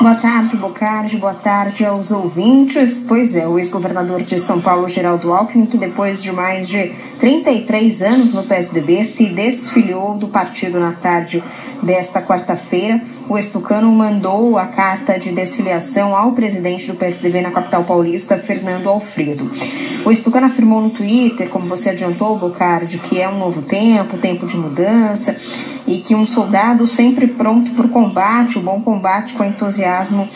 Boa tarde, Bocardi, boa tarde aos ouvintes. Pois é, o ex-governador de São Paulo, Geraldo Alckmin, que depois de mais de 33 anos no PSDB, se desfiliou do partido na tarde desta quarta-feira. O estucano mandou a carta de desfiliação ao presidente do PSDB na capital paulista, Fernando Alfredo. O estucano afirmou no Twitter, como você adiantou, Bocardi, que é um novo tempo, tempo de mudança, e que um soldado sempre pronto para o combate, o bom combate com entusiasmo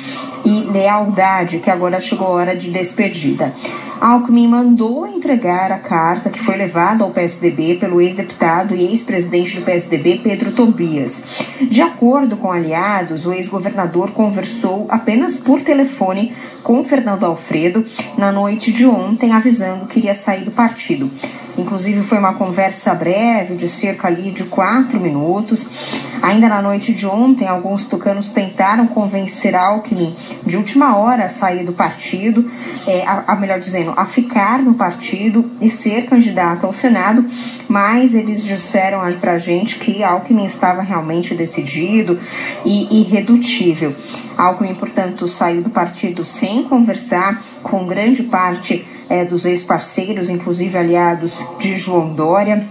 e lealdade, que agora chegou a hora de despedida. Alckmin mandou entregar a carta que foi levada ao PSDB pelo ex-deputado e ex-presidente do PSDB, Pedro Tobias. De acordo com o ex-governador conversou apenas por telefone com Fernando Alfredo na noite de ontem, avisando que iria sair do partido. Inclusive foi uma conversa breve, de cerca ali de quatro minutos. Ainda na noite de ontem, alguns tucanos tentaram convencer Alckmin de última hora a sair do partido, é, a, a, melhor dizendo, a ficar no partido e ser candidato ao Senado, mas eles disseram para a gente que Alckmin estava realmente decidido e irredutível. Alckmin, portanto, saiu do partido sem conversar com grande parte é, dos ex-parceiros, inclusive aliados de João Dória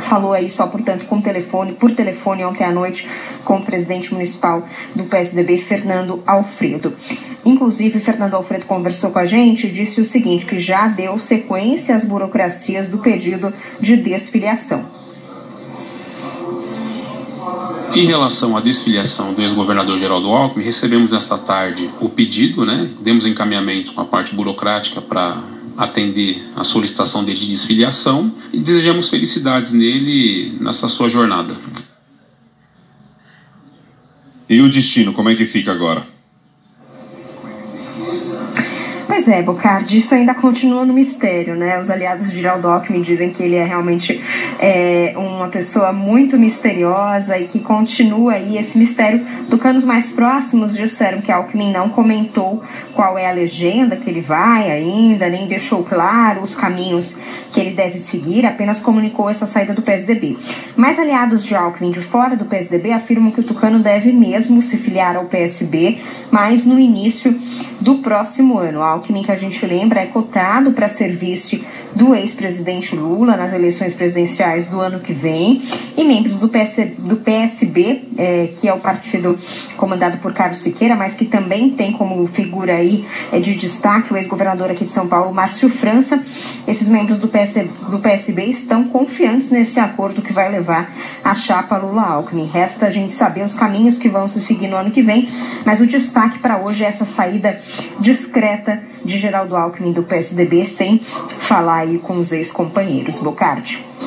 falou aí só, portanto, com telefone, por telefone ontem à noite com o presidente municipal do PSDB, Fernando Alfredo. Inclusive, Fernando Alfredo conversou com a gente e disse o seguinte, que já deu sequência às burocracias do pedido de desfiliação. Em relação à desfiliação do ex-governador Geraldo Alckmin, recebemos nesta tarde o pedido, né? Demos encaminhamento com a parte burocrática para atender a solicitação dele de desfiliação e desejamos felicidades nele nessa sua jornada. E o destino, como é que fica agora? Pois é, Bocardi, isso ainda continua no mistério, né? Os aliados de Geraldo Alckmin dizem que ele é realmente é, uma pessoa muito misteriosa e que continua aí esse mistério. Tucanos mais próximos disseram que Alckmin não comentou qual é a legenda que ele vai ainda, nem deixou claro os caminhos que ele deve seguir, apenas comunicou essa saída do PSDB. Mas aliados de Alckmin de fora do PSDB afirmam que o Tucano deve mesmo se filiar ao PSB, mas no início do próximo ano. Alckmin, que a gente lembra, é cotado para ser vice do ex-presidente Lula nas eleições presidenciais do ano que vem. E membros do, PS, do PSB, é, que é o partido comandado por Carlos Siqueira, mas que também tem como figura aí é, de destaque o ex-governador aqui de São Paulo, Márcio França. Esses membros do, PS, do PSB estão confiantes nesse acordo que vai levar a chapa Lula-Alckmin. Resta a gente saber os caminhos que vão se seguir no ano que vem, mas o destaque para hoje é essa saída discreta de Geraldo Alckmin do PSDB, sem falar aí com os ex-companheiros. Bocardi.